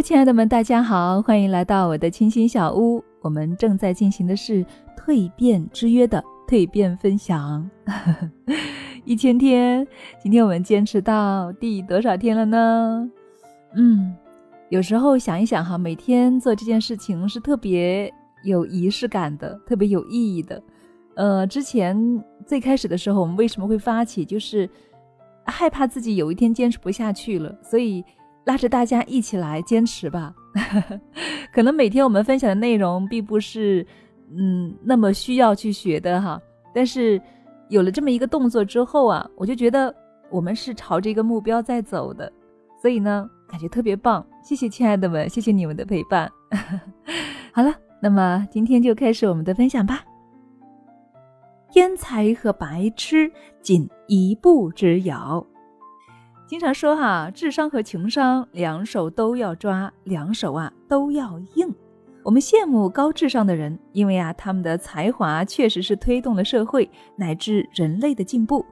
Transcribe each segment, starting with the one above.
亲爱的们，大家好，欢迎来到我的清新小屋。我们正在进行的是蜕变之约的蜕变分享，一千天，今天我们坚持到第多少天了呢？嗯，有时候想一想哈，每天做这件事情是特别有仪式感的，特别有意义的。呃，之前最开始的时候，我们为什么会发起？就是害怕自己有一天坚持不下去了，所以。拉着大家一起来坚持吧。可能每天我们分享的内容并不是，嗯，那么需要去学的哈。但是有了这么一个动作之后啊，我就觉得我们是朝着一个目标在走的，所以呢，感觉特别棒。谢谢亲爱的们，谢谢你们的陪伴。好了，那么今天就开始我们的分享吧。天才和白痴仅一步之遥。经常说哈，智商和情商两手都要抓，两手啊都要硬。我们羡慕高智商的人，因为啊他们的才华确实是推动了社会乃至人类的进步。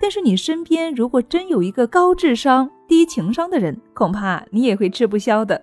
但是你身边如果真有一个高智商低情商的人，恐怕你也会吃不消的。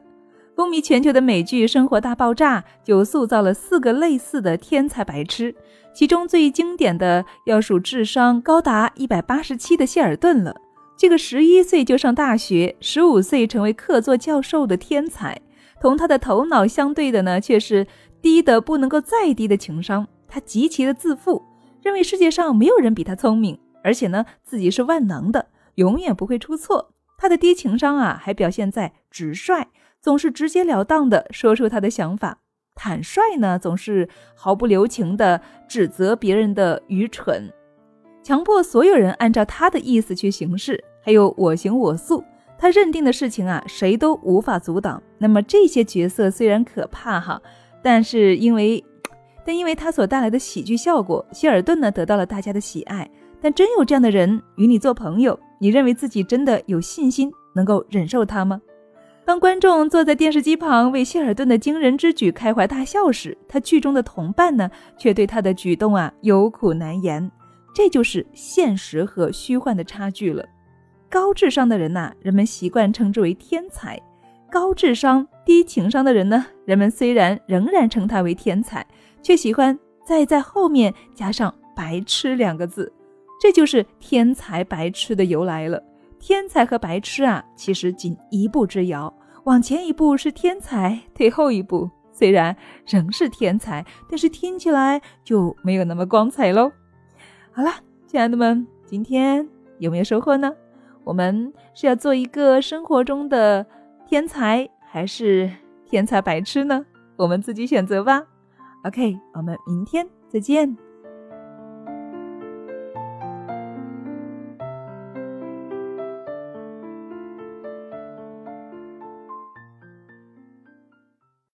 风靡全球的美剧《生活大爆炸》就塑造了四个类似的天才白痴，其中最经典的要数智商高达一百八十七的谢尔顿了。这个十一岁就上大学，十五岁成为客座教授的天才，同他的头脑相对的呢，却是低的不能够再低的情商。他极其的自负，认为世界上没有人比他聪明，而且呢，自己是万能的，永远不会出错。他的低情商啊，还表现在直率，总是直截了当的说出他的想法；坦率呢，总是毫不留情的指责别人的愚蠢，强迫所有人按照他的意思去行事。还有我行我素，他认定的事情啊，谁都无法阻挡。那么这些角色虽然可怕哈，但是因为，但因为他所带来的喜剧效果，希尔顿呢得到了大家的喜爱。但真有这样的人与你做朋友，你认为自己真的有信心能够忍受他吗？当观众坐在电视机旁为希尔顿的惊人之举开怀大笑时，他剧中的同伴呢，却对他的举动啊有苦难言。这就是现实和虚幻的差距了。高智商的人呐，人们习惯称之为天才；高智商低情商的人呢，人们虽然仍然称他为天才，却喜欢再在后面加上“白痴”两个字。这就是天才白痴的由来了。天才和白痴啊，其实仅一步之遥，往前一步是天才，退后一步虽然仍是天才，但是听起来就没有那么光彩喽。好了，亲爱的们，今天有没有收获呢？我们是要做一个生活中的天才，还是天才白痴呢？我们自己选择吧。OK，我们明天再见。